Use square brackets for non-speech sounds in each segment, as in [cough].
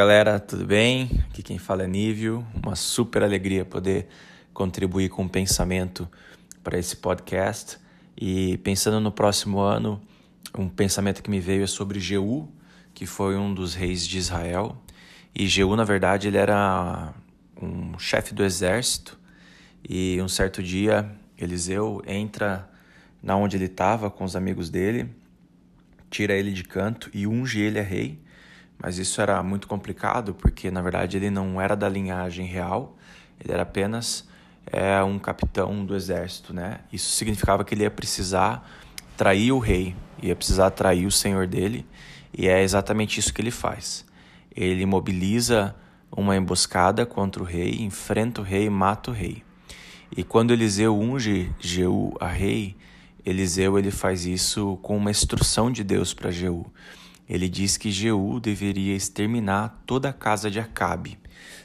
galera, tudo bem? Aqui quem fala é Nívio. Uma super alegria poder contribuir com o pensamento para esse podcast. E pensando no próximo ano, um pensamento que me veio é sobre Jeú, que foi um dos reis de Israel. E Jeú, na verdade, ele era um chefe do exército. E um certo dia, Eliseu entra na onde ele estava com os amigos dele, tira ele de canto e unge ele a rei mas isso era muito complicado porque, na verdade, ele não era da linhagem real, ele era apenas é, um capitão do exército, né? Isso significava que ele ia precisar trair o rei, ia precisar trair o senhor dele, e é exatamente isso que ele faz. Ele mobiliza uma emboscada contra o rei, enfrenta o rei mata o rei. E quando Eliseu unge Jeú a rei, Eliseu ele faz isso com uma instrução de Deus para Jeú. Ele diz que Jeú deveria exterminar toda a casa de Acabe.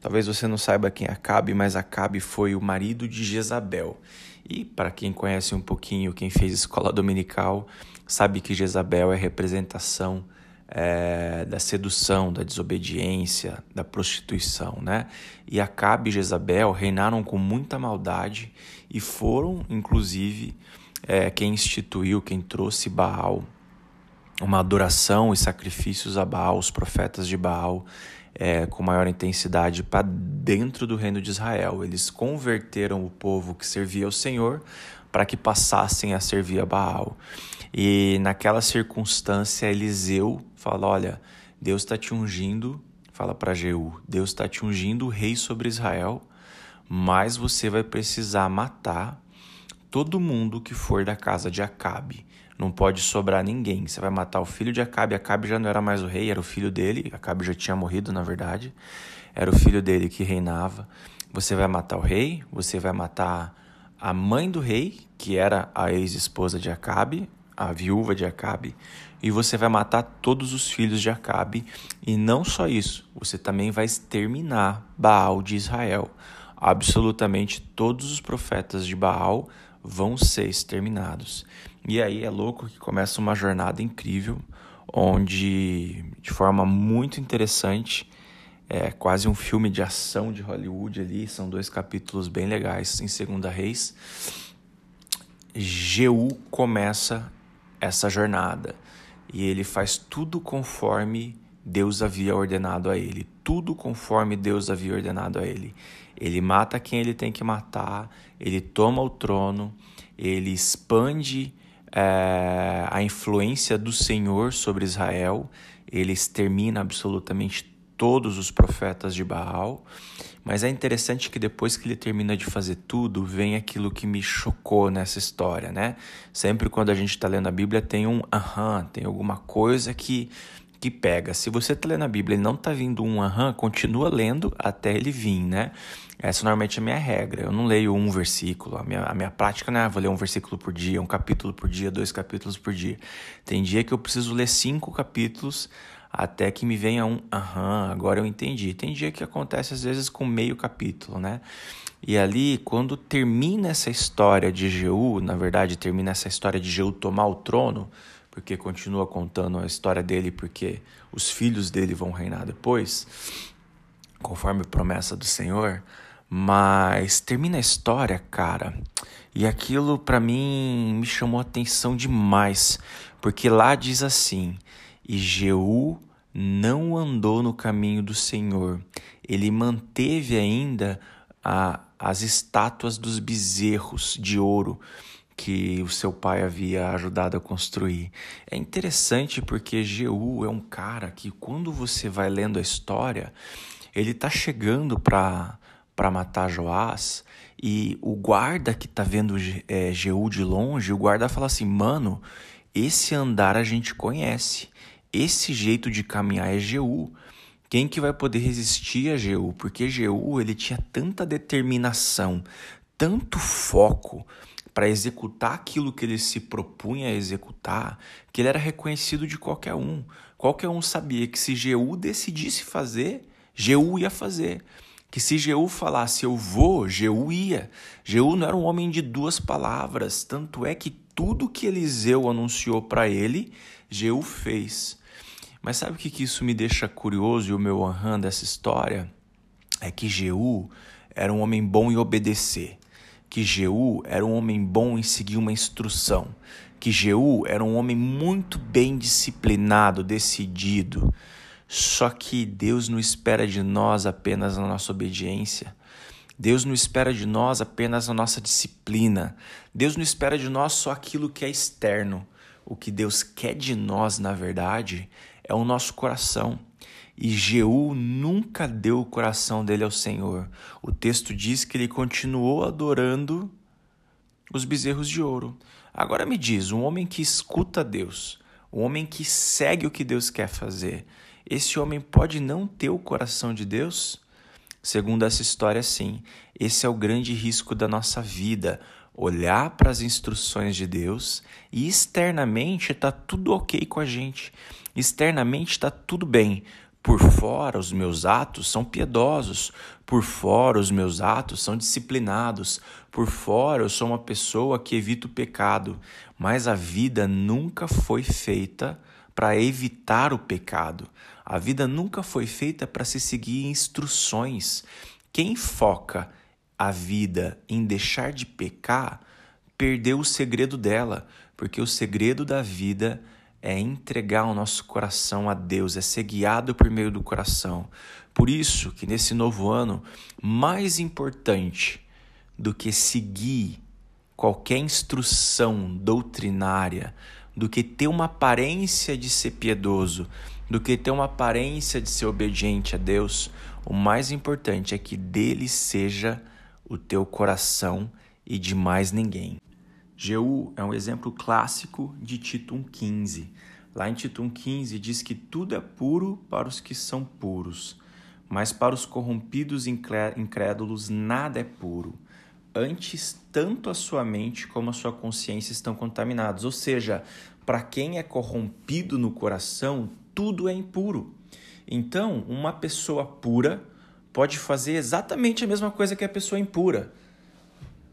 Talvez você não saiba quem é Acabe, mas Acabe foi o marido de Jezabel. E para quem conhece um pouquinho, quem fez escola dominical, sabe que Jezabel é representação é, da sedução, da desobediência, da prostituição, né? E Acabe e Jezabel reinaram com muita maldade e foram, inclusive, é, quem instituiu, quem trouxe Baal uma adoração e sacrifícios a Baal, os profetas de Baal, é, com maior intensidade para dentro do reino de Israel. Eles converteram o povo que servia ao Senhor para que passassem a servir a Baal. E naquela circunstância, Eliseu fala: Olha, Deus está te ungindo, fala para Jeú, Deus está te ungindo rei sobre Israel, mas você vai precisar matar todo mundo que for da casa de Acabe não pode sobrar ninguém. Você vai matar o filho de Acabe. Acabe já não era mais o rei, era o filho dele. Acabe já tinha morrido, na verdade. Era o filho dele que reinava. Você vai matar o rei, você vai matar a mãe do rei, que era a ex-esposa de Acabe, a viúva de Acabe, e você vai matar todos os filhos de Acabe. E não só isso, você também vai exterminar Baal de Israel. Absolutamente todos os profetas de Baal vão ser exterminados. E aí é louco que começa uma jornada incrível, onde de forma muito interessante, é quase um filme de ação de Hollywood ali, são dois capítulos bem legais em Segunda Reis. Jeú começa essa jornada e ele faz tudo conforme Deus havia ordenado a ele, tudo conforme Deus havia ordenado a ele. Ele mata quem ele tem que matar, ele toma o trono, ele expande é, a influência do Senhor sobre Israel, ele extermina absolutamente todos os profetas de Baal. Mas é interessante que depois que ele termina de fazer tudo, vem aquilo que me chocou nessa história, né? Sempre quando a gente está lendo a Bíblia tem um aham, tem alguma coisa que que pega. Se você está lendo a Bíblia e não está vindo um aham, continua lendo até ele vir, né? Essa normalmente é a minha regra. Eu não leio um versículo. A minha, a minha prática não é ah, vou ler um versículo por dia, um capítulo por dia, dois capítulos por dia. Tem dia que eu preciso ler cinco capítulos até que me venha um aham, agora eu entendi. Tem dia que acontece às vezes com meio capítulo, né? E ali, quando termina essa história de Jeú, na verdade, termina essa história de Jeú tomar o trono, porque continua contando a história dele, porque os filhos dele vão reinar depois, conforme promessa do Senhor. Mas termina a história, cara, e aquilo para mim me chamou a atenção demais, porque lá diz assim: E Jeú não andou no caminho do Senhor, ele manteve ainda a, as estátuas dos bezerros de ouro que o seu pai havia ajudado a construir. É interessante porque Jeú é um cara que, quando você vai lendo a história, ele está chegando para matar Joás e o guarda que tá vendo é, Jeú de longe, o guarda fala assim, mano, esse andar a gente conhece, esse jeito de caminhar é Jeú. Quem que vai poder resistir a Jeú? Porque Jeú ele tinha tanta determinação, tanto foco para executar aquilo que ele se propunha a executar, que ele era reconhecido de qualquer um. Qualquer um sabia que se Jeú decidisse fazer, Jeú ia fazer que se Jeú falasse eu vou, Jeú ia. Jeú não era um homem de duas palavras, tanto é que tudo que Eliseu anunciou para ele, Jeú fez. Mas sabe o que, que isso me deixa curioso e o meu aham dessa história? É que Jeú era um homem bom em obedecer, que Jeú era um homem bom em seguir uma instrução, que Jeú era um homem muito bem disciplinado, decidido. Só que Deus não espera de nós apenas a nossa obediência. Deus não espera de nós apenas a nossa disciplina. Deus não espera de nós só aquilo que é externo. O que Deus quer de nós, na verdade, é o nosso coração. E Jeú nunca deu o coração dele ao Senhor. O texto diz que ele continuou adorando os bezerros de ouro. Agora me diz, um homem que escuta Deus, um homem que segue o que Deus quer fazer, esse homem pode não ter o coração de Deus? Segundo essa história, sim. Esse é o grande risco da nossa vida. Olhar para as instruções de Deus e externamente está tudo ok com a gente. Externamente está tudo bem. Por fora, os meus atos são piedosos. Por fora, os meus atos são disciplinados. Por fora, eu sou uma pessoa que evita o pecado. Mas a vida nunca foi feita para evitar o pecado. A vida nunca foi feita para se seguir instruções. Quem foca a vida em deixar de pecar, perdeu o segredo dela, porque o segredo da vida é entregar o nosso coração a Deus, é ser guiado por meio do coração. Por isso que nesse novo ano, mais importante do que seguir qualquer instrução doutrinária, do que ter uma aparência de ser piedoso, do que ter uma aparência de ser obediente a Deus, o mais importante é que dele seja o teu coração e de mais ninguém. Jeú é um exemplo clássico de Tito 1,15. Lá em Tito 1,15 diz que tudo é puro para os que são puros, mas para os corrompidos e incrédulos nada é puro. Antes, tanto a sua mente como a sua consciência estão contaminados. Ou seja, para quem é corrompido no coração, tudo é impuro. Então, uma pessoa pura pode fazer exatamente a mesma coisa que a pessoa impura,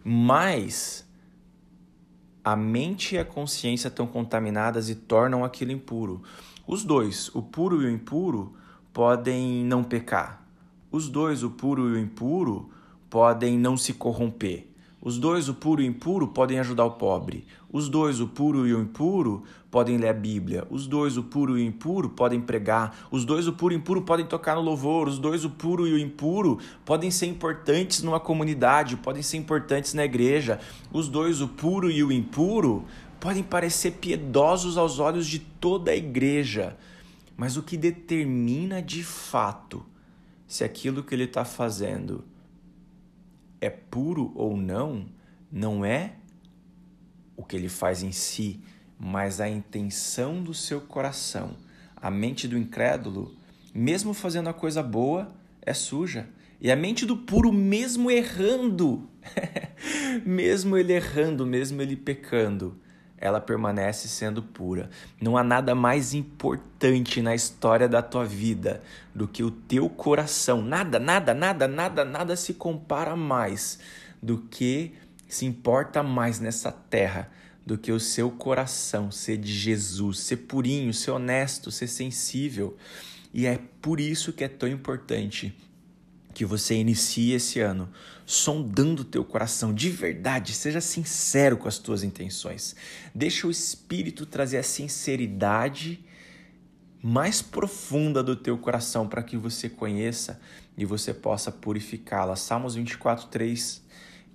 mas a mente e a consciência estão contaminadas e tornam aquilo impuro. Os dois, o puro e o impuro, podem não pecar. Os dois, o puro e o impuro, podem não se corromper. Os dois, o puro e o impuro, podem ajudar o pobre. Os dois, o puro e o impuro, podem ler a Bíblia. Os dois, o puro e o impuro, podem pregar. Os dois, o puro e o impuro, podem tocar no louvor. Os dois, o puro e o impuro, podem ser importantes numa comunidade, podem ser importantes na igreja. Os dois, o puro e o impuro, podem parecer piedosos aos olhos de toda a igreja. Mas o que determina de fato se aquilo que ele está fazendo é puro ou não, não é o que ele faz em si, mas a intenção do seu coração. A mente do incrédulo, mesmo fazendo a coisa boa, é suja. E a mente do puro, mesmo errando, [laughs] mesmo ele errando, mesmo ele pecando, ela permanece sendo pura. Não há nada mais importante na história da tua vida do que o teu coração. Nada, nada, nada, nada, nada se compara mais do que se importa mais nessa terra do que o seu coração ser de Jesus, ser purinho, ser honesto, ser sensível. E é por isso que é tão importante que você inicie esse ano sondando o teu coração de verdade, seja sincero com as tuas intenções. Deixa o Espírito trazer a sinceridade mais profunda do teu coração para que você conheça e você possa purificá-la. Salmos 24, 3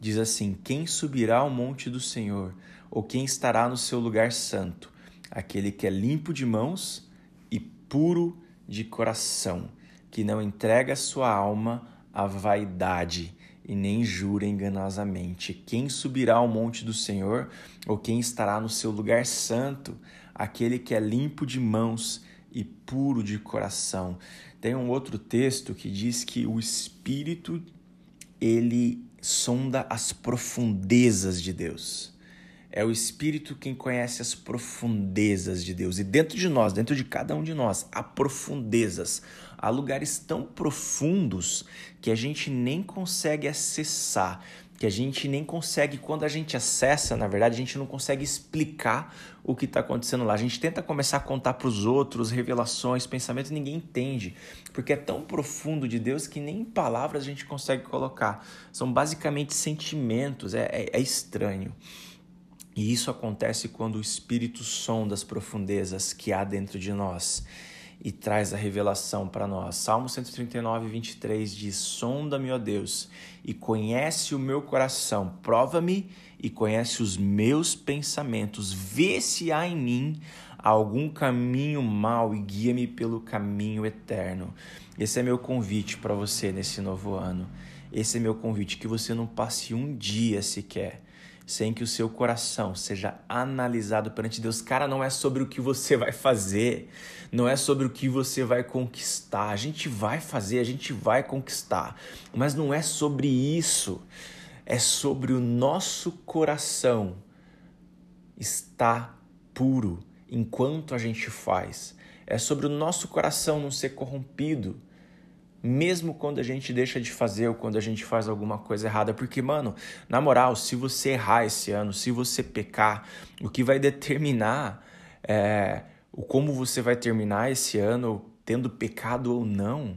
diz assim: Quem subirá ao monte do Senhor, ou quem estará no seu lugar santo? Aquele que é limpo de mãos e puro de coração, que não entrega sua alma a vaidade e nem jura enganosamente. Quem subirá ao monte do Senhor, ou quem estará no seu lugar santo? Aquele que é limpo de mãos e puro de coração. Tem um outro texto que diz que o Espírito ele sonda as profundezas de Deus. É o Espírito quem conhece as profundezas de Deus. E dentro de nós, dentro de cada um de nós, há profundezas. Há lugares tão profundos que a gente nem consegue acessar, que a gente nem consegue, quando a gente acessa, na verdade, a gente não consegue explicar o que está acontecendo lá. A gente tenta começar a contar para os outros revelações, pensamentos, ninguém entende, porque é tão profundo de Deus que nem em palavras a gente consegue colocar. São basicamente sentimentos, é, é, é estranho. E isso acontece quando o Espírito sonda as profundezas que há dentro de nós e traz a revelação para nós. Salmo 139, 23 diz: Sonda-me, ó Deus, e conhece o meu coração, prova-me e conhece os meus pensamentos, vê se há em mim algum caminho mau e guia-me pelo caminho eterno. Esse é meu convite para você nesse novo ano. Esse é meu convite, que você não passe um dia sequer sem que o seu coração seja analisado perante Deus. Cara, não é sobre o que você vai fazer, não é sobre o que você vai conquistar. A gente vai fazer, a gente vai conquistar, mas não é sobre isso. É sobre o nosso coração estar puro enquanto a gente faz. É sobre o nosso coração não ser corrompido mesmo quando a gente deixa de fazer ou quando a gente faz alguma coisa errada. Porque, mano, na moral, se você errar esse ano, se você pecar, o que vai determinar é, o como você vai terminar esse ano, tendo pecado ou não,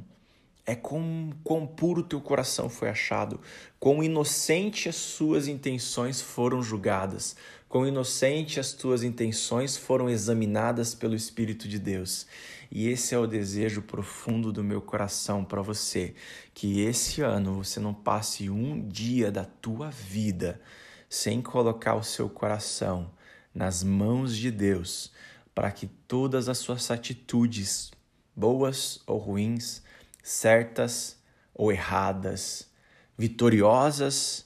é com quão puro teu coração foi achado, quão inocente as suas intenções foram julgadas, quão inocente as tuas intenções foram examinadas pelo Espírito de Deus. E esse é o desejo profundo do meu coração para você, que esse ano você não passe um dia da tua vida sem colocar o seu coração nas mãos de Deus, para que todas as suas atitudes, boas ou ruins, certas ou erradas, vitoriosas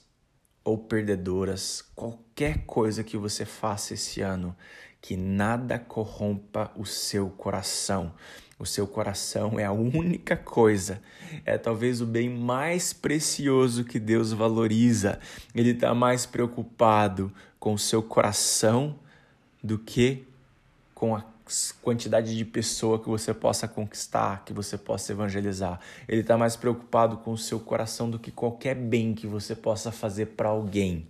ou perdedoras, qualquer coisa que você faça esse ano, que nada corrompa o seu coração. O seu coração é a única coisa, é talvez o bem mais precioso que Deus valoriza. Ele está mais preocupado com o seu coração do que com a quantidade de pessoa que você possa conquistar, que você possa evangelizar. Ele está mais preocupado com o seu coração do que qualquer bem que você possa fazer para alguém.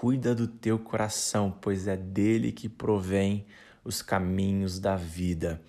Cuida do teu coração, pois é dele que provém os caminhos da vida.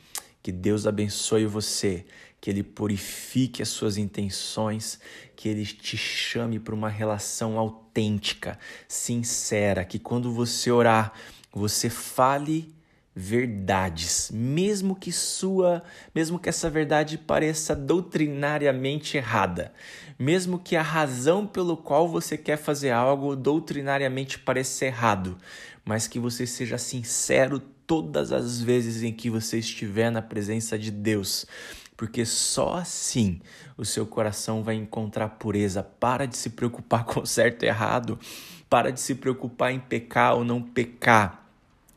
Que Deus abençoe você, que Ele purifique as suas intenções, que Ele te chame para uma relação autêntica, sincera, que quando você orar, você fale verdades, mesmo que sua, mesmo que essa verdade pareça doutrinariamente errada, mesmo que a razão pelo qual você quer fazer algo doutrinariamente pareça errado, mas que você seja sincero todas as vezes em que você estiver na presença de Deus, porque só assim o seu coração vai encontrar pureza. Para de se preocupar [laughs] com certo e errado, para de se preocupar em pecar ou não pecar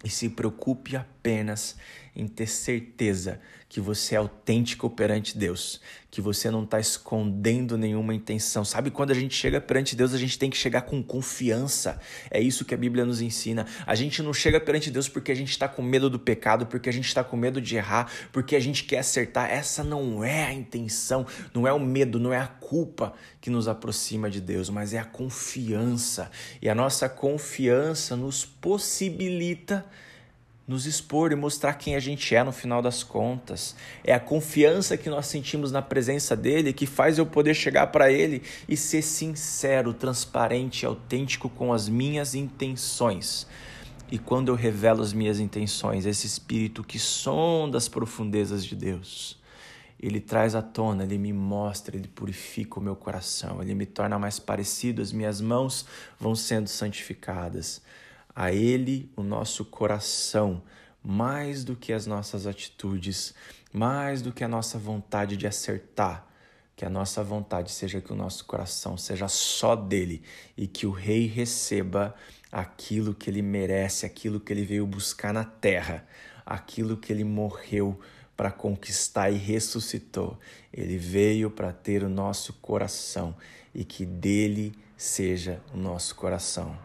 e se preocupe apenas em ter certeza que você é autêntico perante Deus, que você não está escondendo nenhuma intenção. Sabe, quando a gente chega perante Deus, a gente tem que chegar com confiança. É isso que a Bíblia nos ensina. A gente não chega perante Deus porque a gente está com medo do pecado, porque a gente está com medo de errar, porque a gente quer acertar. Essa não é a intenção, não é o medo, não é a culpa que nos aproxima de Deus, mas é a confiança. E a nossa confiança nos possibilita nos expor e mostrar quem a gente é no final das contas. É a confiança que nós sentimos na presença dele que faz eu poder chegar para ele e ser sincero, transparente e autêntico com as minhas intenções. E quando eu revelo as minhas intenções, esse espírito que sonda as profundezas de Deus, ele traz à tona, ele me mostra, ele purifica o meu coração, ele me torna mais parecido, as minhas mãos vão sendo santificadas a Ele o nosso coração, mais do que as nossas atitudes, mais do que a nossa vontade de acertar. Que a nossa vontade seja que o nosso coração seja só dele e que o Rei receba aquilo que ele merece, aquilo que ele veio buscar na terra, aquilo que ele morreu para conquistar e ressuscitou. Ele veio para ter o nosso coração e que dele seja o nosso coração.